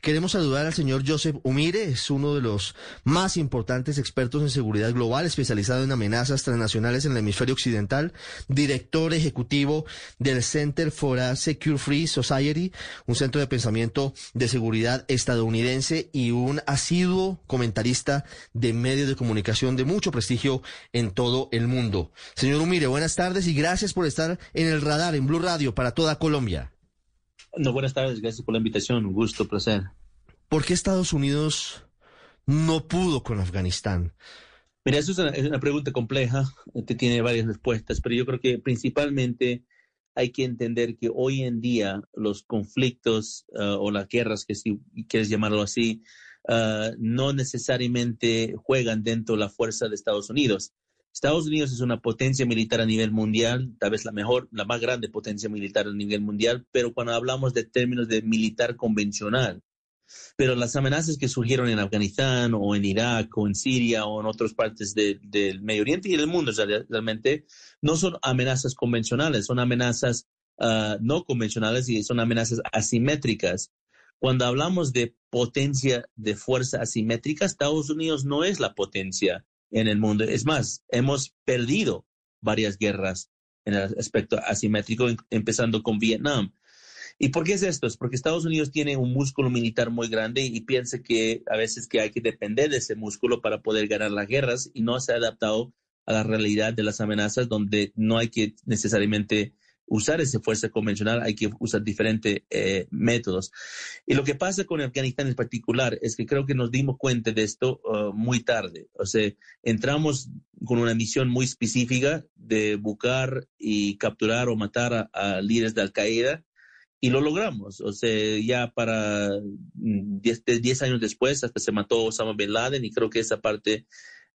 Queremos saludar al señor Joseph Umire, es uno de los más importantes expertos en seguridad global, especializado en amenazas transnacionales en el hemisferio occidental, director ejecutivo del Center for a Secure Free Society, un centro de pensamiento de seguridad estadounidense y un asiduo comentarista de medios de comunicación de mucho prestigio en todo el mundo. Señor Umire, buenas tardes y gracias por estar en el radar en Blue Radio para toda Colombia. No, buenas tardes, gracias por la invitación, un gusto, placer. ¿Por qué Estados Unidos no pudo con Afganistán? Mira, eso es una, pregunta compleja, que tiene varias respuestas, pero yo creo que principalmente hay que entender que hoy en día los conflictos uh, o las guerras, que si quieres llamarlo así, uh, no necesariamente juegan dentro de la fuerza de Estados Unidos. Estados Unidos es una potencia militar a nivel mundial, tal vez la mejor, la más grande potencia militar a nivel mundial, pero cuando hablamos de términos de militar convencional, pero las amenazas que surgieron en Afganistán o en Irak o en Siria o en otras partes de, del Medio Oriente y del mundo realmente no son amenazas convencionales, son amenazas uh, no convencionales y son amenazas asimétricas. Cuando hablamos de potencia de fuerza asimétrica, Estados Unidos no es la potencia en el mundo. Es más, hemos perdido varias guerras en el aspecto asimétrico, empezando con Vietnam. ¿Y por qué es esto? Es porque Estados Unidos tiene un músculo militar muy grande y piensa que a veces que hay que depender de ese músculo para poder ganar las guerras y no se ha adaptado a la realidad de las amenazas donde no hay que necesariamente usar esa fuerza convencional, hay que usar diferentes eh, métodos. Y lo que pasa con Afganistán en particular es que creo que nos dimos cuenta de esto uh, muy tarde. O sea, entramos con una misión muy específica de buscar y capturar o matar a, líderes de Al-Qaeda y lo logramos. O sea, ya para 10 mm, años después hasta se mató Osama Bin Laden y creo que esa parte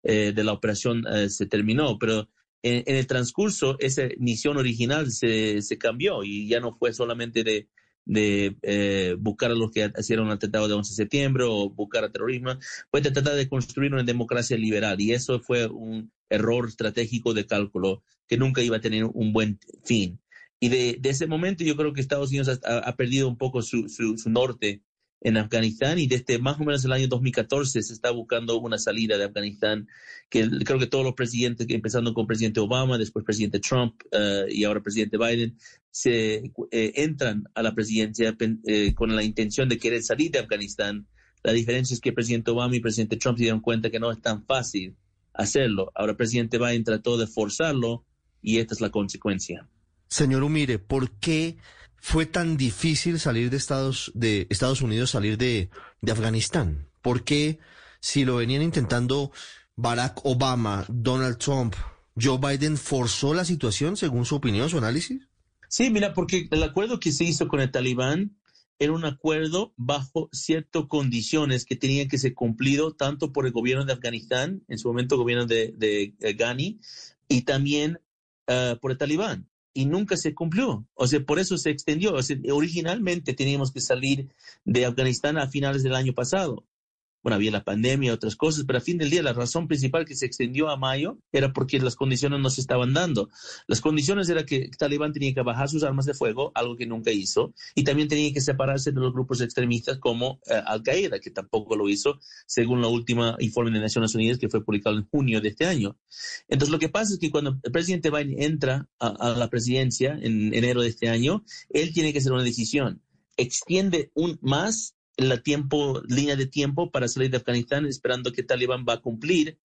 eh, de la operación eh, se terminó. Pero en, el transcurso, esa misión original se, se, cambió y ya no fue solamente de, de eh, buscar a los que hicieron el atentado de 11 de septiembre o buscar a terrorismo, fue tratar de construir una democracia liberal y eso fue un error estratégico de cálculo que nunca iba a tener un buen fin. Y de, ese momento yo creo que Estados Unidos ha, perdido un poco su, su, norte en Afganistán y desde más o menos el año 2014 se está buscando una salida de Afganistán, que creo que todos los presidentes, empezando con presidente Obama, después presidente Trump uh, y ahora presidente Biden, se eh, entran a la presidencia eh, con la intención de querer salir de Afganistán. La diferencia es que presidente Obama y presidente Trump se dieron cuenta que no es tan fácil hacerlo. Ahora presidente Biden trató de forzarlo y esta es la consecuencia. Señor Umire, ¿por qué fue tan difícil salir de Estados, de Estados Unidos, salir de, Afganistán? ¿Por qué, si lo venían intentando Barack Obama, Donald Trump, Joe Biden, forzó la situación, según su opinión, su análisis? Sí, mira, porque el acuerdo que se hizo con el talibán era un acuerdo bajo ciertas condiciones que tenían que ser cumplido tanto por el gobierno de Afganistán, en su momento gobierno de, de, de Ghani, y también uh, por el talibán y nunca se cumplió. O sea, por eso se extendió. O sea, originalmente teníamos que salir de Afganistán a finales del año pasado bueno, había la pandemia otras cosas, pero a fin del día la razón principal que se extendió a mayo era porque las condiciones no se estaban dando. Las condiciones era que Talibán tenía que bajar sus armas de fuego, algo que nunca hizo, y también tenía que separarse de los grupos extremistas como eh, Al-Qaeda, que tampoco lo hizo, según la última informe de Naciones Unidas que fue publicado en junio de este año. Entonces, lo que pasa es que cuando el presidente Biden entra a, a la presidencia en enero de este año, él tiene que hacer una decisión. Extiende un más la línea de tiempo para salir de Afganistán esperando que Talibán va a cumplir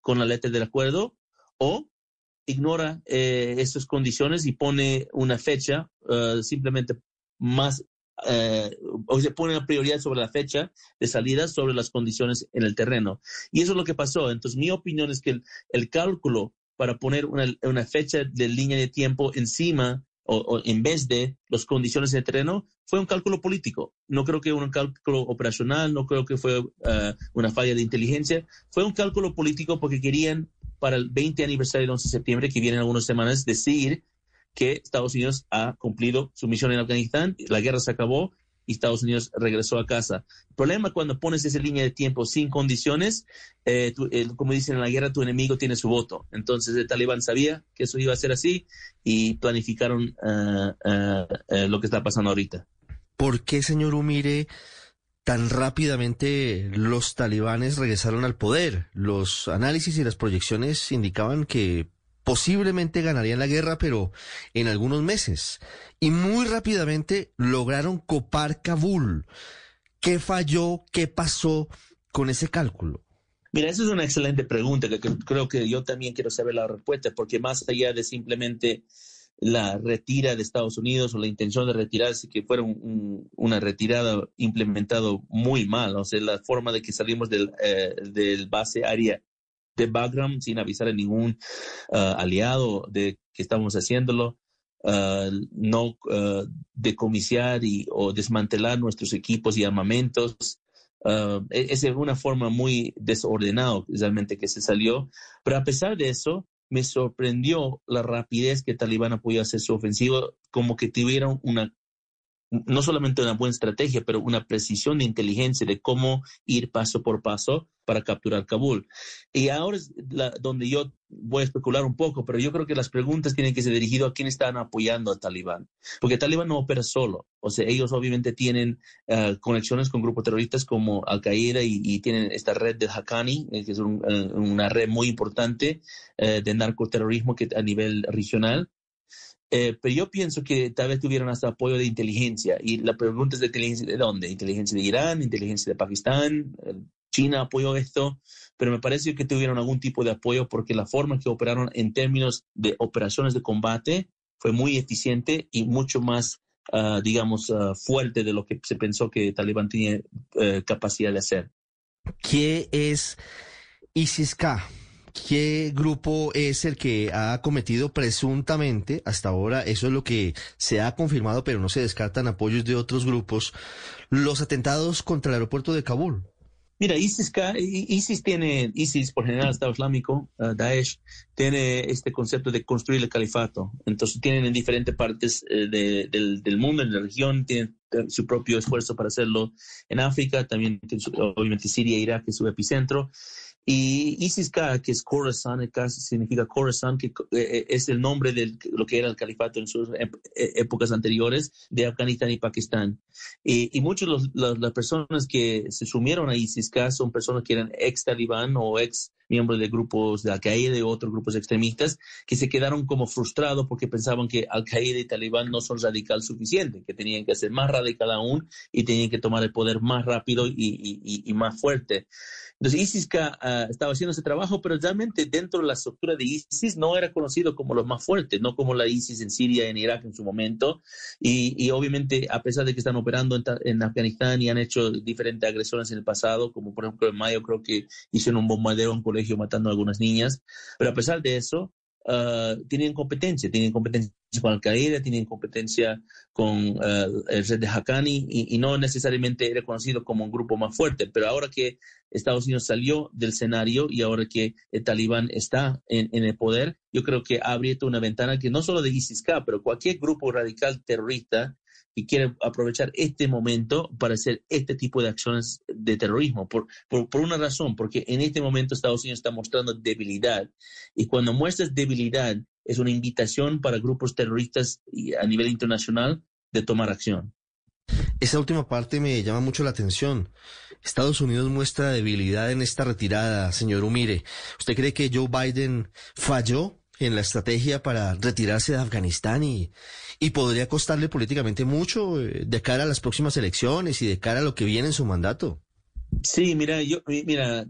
con la letra del acuerdo o ignora eh, esas condiciones y pone una fecha uh, simplemente más eh, o se pone una prioridad sobre la fecha de salida sobre las condiciones en el terreno. Y eso es lo que pasó. Entonces, mi opinión es que el, el cálculo para poner una, una, fecha de línea de tiempo encima o, en vez de las condiciones de terreno, fue un cálculo político. No creo que un cálculo operacional, no creo que fue eh, una falla de inteligencia, fue un cálculo político porque querían para el 20 aniversario del 11 de septiembre, que viene en algunas semanas, decir que Estados Unidos ha cumplido su misión en Afganistán, la guerra se acabó y Estados Unidos regresó a casa. El problema cuando pones esa línea de tiempo sin condiciones, eh, como dicen en la guerra, tu enemigo tiene su voto. Entonces el talibán sabía que eso iba a ser así y planificaron eh, eh, lo que está pasando ahorita. ¿Por qué, señor Umire, tan rápidamente los talibanes regresaron al poder? Los análisis y las proyecciones indicaban que posiblemente ganarían la guerra, pero en algunos meses. Y muy rápidamente lograron copar Kabul. ¿Qué falló? ¿Qué pasó con ese cálculo? Mira, esa es una excelente pregunta que, creo que yo también quiero saber la respuesta, porque más allá de simplemente la retira de Estados Unidos o la intención de retirarse, que fuera una retirada implementada muy mal, o sea, la forma de que salimos del, eh, del base área de Bagram sin avisar a ningún uh, aliado de que estamos haciéndolo, uh, no uh, decomisar y, o desmantelar nuestros equipos y armamentos. E, es una forma muy desordenada realmente que se salió, pero a pesar de eso, me sorprendió la rapidez que Talibán podido hacer su ofensiva, como que tuvieron una no solamente una buena estrategia, pero una precisión de inteligencia de cómo ir paso por paso para capturar Kabul. Y ahora es donde yo voy a especular un poco, pero yo creo que las preguntas tienen que ser dirigidas a quién están apoyando a Talibán, porque Talibán no opera solo, o sea, ellos obviamente tienen eh, conexiones con grupos terroristas como Al-Qaeda y, tienen esta red de Haqqani, eh, que es eh, una red muy importante de narcoterrorismo que a nivel regional. Eh, pero yo pienso que tal vez tuvieron hasta apoyo de inteligencia. Y la pregunta es de inteligencia de dónde? Inteligencia de Irán, inteligencia de Pakistán, eh, China apoyó esto, pero me parece que tuvieron algún tipo de apoyo porque la forma que operaron en términos de operaciones de combate fue muy eficiente y mucho más, ah, digamos, ah, fuerte de lo que se pensó que Talibán tenía eh, capacidad de hacer. ¿Qué es ISIS-K? ¿Qué grupo es el que ha cometido presuntamente, hasta ahora, eso es lo que se ha confirmado, pero no se descartan apoyos de otros grupos, los atentados contra el aeropuerto de Kabul? Mira, ISIS, ISIS tiene, ISIS por general Estado Islámico, uh, Daesh, tiene este concepto de construir el califato. Entonces tienen en diferentes partes eh, del, mundo, en la región, tienen eh, su propio esfuerzo para hacerlo en África, también obviamente Siria Irak es su epicentro. Y ISIS-K, que es Khorasan, significa Khorasan, que eh, eh, es el nombre de lo que era el califato en sus eh, épocas anteriores de Afganistán y Pakistán. Y, y muchas de las personas que se sumieron a ISIS-K son personas que eran ex talibán o ex miembros de grupos de Al-Qaeda y otros grupos extremistas que se quedaron como frustrados porque pensaban que Al-Qaeda y Talibán no son radical suficientes, que tenían que ser más radical aún y tenían que tomar el poder más rápido y, y, y más fuerte. Entonces ISIS uh, estaba haciendo ese trabajo, pero realmente dentro de la estructura de ISIS no era conocido como los más fuertes, no como la ISIS en Siria, en Irak en su momento. Y, y obviamente, a pesar de que están operando en, en, Afganistán y han hecho diferentes agresiones en el pasado, como por ejemplo en mayo creo que hicieron un bombardeo en colegio matando a algunas niñas, pero a pesar de eso, uh, tienen competencia, tienen competencia con Al-Qaeda, tienen competencia con uh, el red de Haqqani y, no necesariamente era conocido como un grupo más fuerte, pero ahora que Estados Unidos salió del escenario y ahora que el talibán está en, en el poder, yo creo que ha abierto una ventana que no solo de ISIS-K, pero cualquier grupo radical terrorista y quiere aprovechar este momento para hacer este tipo de acciones de terrorismo. Por, por, una razón, porque en este momento Estados Unidos está mostrando debilidad. Y cuando muestras debilidad, es una invitación para grupos terroristas a nivel internacional de tomar acción. Esa última parte me llama mucho la atención. Estados Unidos muestra debilidad en esta retirada, señor Umire. ¿Usted cree que Joe Biden falló en la estrategia para retirarse de Afganistán y, y podría costarle políticamente mucho eh, de cara a las próximas elecciones y de cara a lo que viene en su mandato. Sí, mira, yo, mira,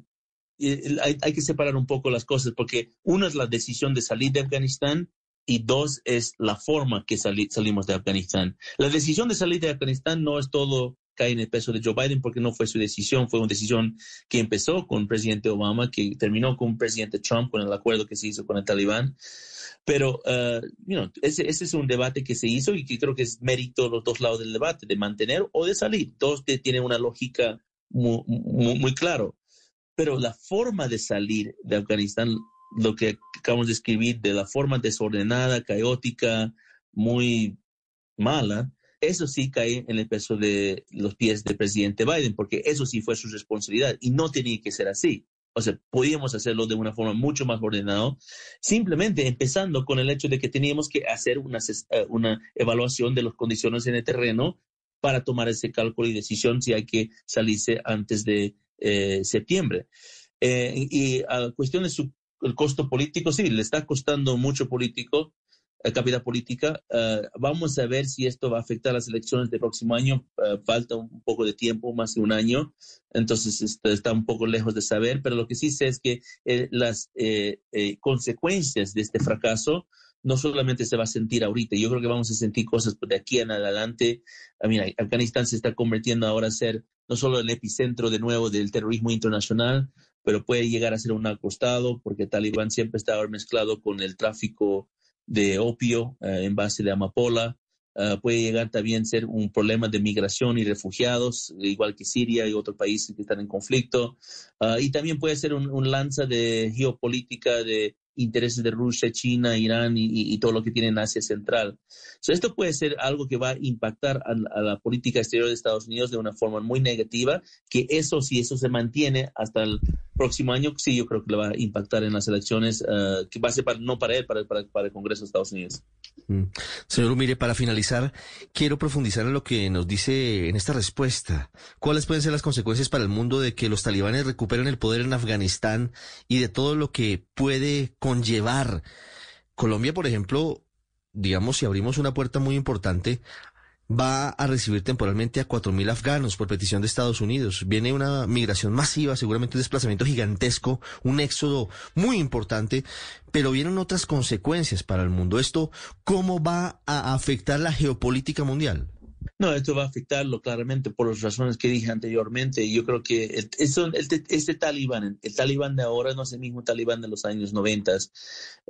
hay, hay que separar un poco las cosas porque una es la decisión de salir de Afganistán y dos es la forma que salimos de Afganistán. La decisión de salir de Afganistán no es todo cae en el peso de Joe Biden porque no fue su decisión, fue una decisión que empezó con el presidente Obama, que terminó con el presidente Trump, con el acuerdo que se hizo con el talibán. Pero, uh, you know, ese, ese, es un debate que se hizo y que creo que es mérito de los dos lados del debate, de mantener o de salir. Dos tienen una lógica muy, muy, muy claro. Pero la forma de salir de Afganistán, lo que acabamos de escribir, de la forma desordenada, caótica, muy mala, eso sí cae en el peso de los pies del presidente Biden, porque eso sí fue su responsabilidad y no tenía que ser así. O sea, podíamos hacerlo de una forma mucho más ordenada, simplemente empezando con el hecho de que teníamos que hacer una, eh, una evaluación de las condiciones en el terreno para tomar ese cálculo y decisión si hay que salirse antes de eh, septiembre. Eh, y a cuestión de el costo político, sí, le está costando mucho político capital política. Eh, vamos a ver si esto va a afectar las elecciones del próximo año. Eh, falta un poco de tiempo, más de un año, entonces esto está un poco lejos de saber, pero lo que sí sé es que eh, las consecuencias de este fracaso no solamente se va a sentir ahorita, yo creo que vamos a sentir cosas de aquí en adelante. Ah, mira, Afganistán se está convirtiendo ahora a ser no solo el epicentro de nuevo del terrorismo internacional, pero puede llegar a ser un acostado, porque Talibán siempre está mezclado con el tráfico de opio eh, en base de amapola. Eh, puede llegar también a ser un problema de migración y refugiados, igual que Siria y otros países que están en conflicto. Eh, y también puede ser un, un lanza de geopolítica de intereses de Rusia, China, Irán y, todo lo que tiene en Asia Central. esto puede ser algo que va a impactar a, la política exterior de Estados Unidos de una forma muy negativa, que eso, si eso se mantiene hasta el próximo año, sí, yo creo que le va a impactar en las elecciones, uh, que va a ser para, no para él, para, para, para, el Congreso de Estados Unidos. Mm. Señor mire para finalizar, quiero profundizar en lo que nos dice en esta respuesta. ¿Cuáles pueden ser las consecuencias para el mundo de que los talibanes recuperen el poder en Afganistán y de todo lo que puede conllevar. Colombia, por ejemplo, digamos, si abrimos una puerta muy importante, va a recibir temporalmente a 4.000 afganos por petición de Estados Unidos. Viene una migración masiva, seguramente un desplazamiento gigantesco, un éxodo muy importante, pero vienen otras consecuencias para el mundo. ¿Esto cómo va a afectar la geopolítica mundial? No, esto va a afectarlo claramente por las razones que dije anteriormente. Yo creo que el, este talibán, el talibán de ahora no es el mismo talibán de los años 90,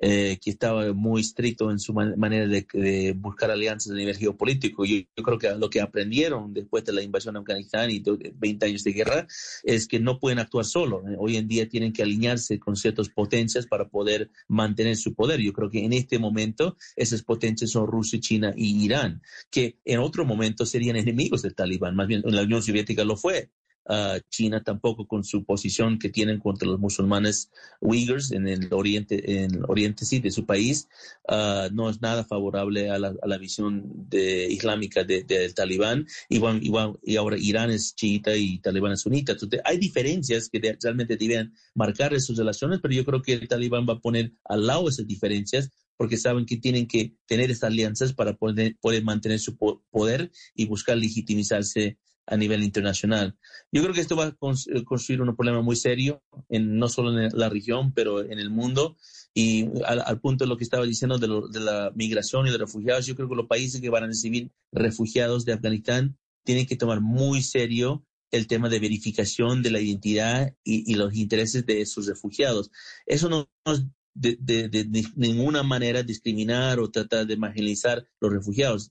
eh, que estaba muy estricto en su manera de, buscar alianzas a nivel geopolítico. Yo, creo que lo que aprendieron después de la invasión a Afganistán y 20 años de guerra es que no pueden actuar solo. Hoy en día tienen que alinearse con ciertas potencias para poder mantener su poder. Yo creo que en este momento esas potencias son Rusia, China y Irán, que en otro momento serían enemigos del talibán, más bien la Unión Soviética lo fue. Uh, China tampoco con su posición que tienen contra los musulmanes Uyghurs en el oriente, en el oriente sí, de su país, uh, no es nada favorable a la, a la visión de, islámica del de, talibán. Y ahora Irán es chiita y talibán es sunita. Entonces, hay diferencias que realmente deben marcar esas relaciones, pero yo creo que el talibán va a poner al lado esas diferencias porque saben que tienen que tener estas alianzas para poder, poder mantener su poder y buscar legitimizarse a nivel internacional. Yo creo que esto va a eh, construir un problema muy serio, en, no solo en la región, pero en el mundo. Y al, punto de lo que estaba diciendo de, de, la migración y de refugiados, yo creo que los países que van a recibir refugiados de Afganistán tienen que tomar muy serio el tema de verificación de la identidad y, y los intereses de esos refugiados. Eso no nos de, de, de, ninguna manera discriminar o tratar de marginalizar los refugiados.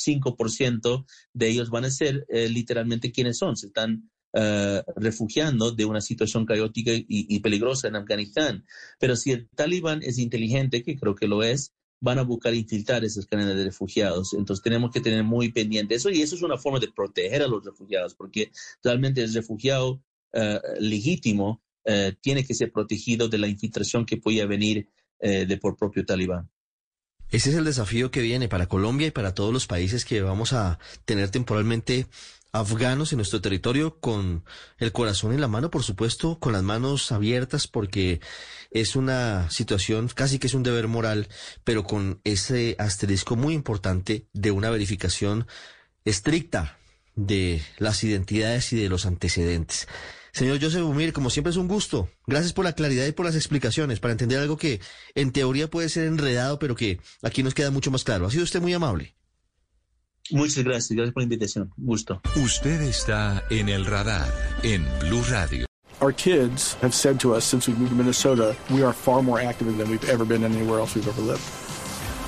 95% de ellos van a ser eh, literalmente quienes son. Se están uh, refugiando de una situación caótica y, peligrosa en Afganistán. Pero si el talibán es inteligente, que creo que lo es, van a buscar infiltrar esas cadenas de refugiados. Entonces tenemos que tener muy pendiente eso y eso es una forma de proteger a los refugiados, porque realmente el refugiado uh, legítimo eh, tiene que ser protegido de la infiltración que pueda venir de por propio talibán. Ese es el desafío que viene para Colombia y para todos los países que vamos a tener temporalmente afganos en nuestro territorio con el corazón en la mano, por supuesto, con las manos abiertas porque es una situación casi que es un deber moral, pero con ese asterisco muy importante de una verificación estricta de las identidades y de los antecedentes. Señor Joseph Umir, como siempre es un gusto. Gracias por la claridad y por las explicaciones para entender algo que en teoría puede ser enredado, pero que aquí nos queda mucho más claro. Ha sido usted muy amable. Muchas gracias, gracias por la invitación. Gusto. Usted está en el radar en Blue Radio. Our kids have said to us since we moved to Minnesota, we are far more active than we've ever been anywhere else we've ever lived.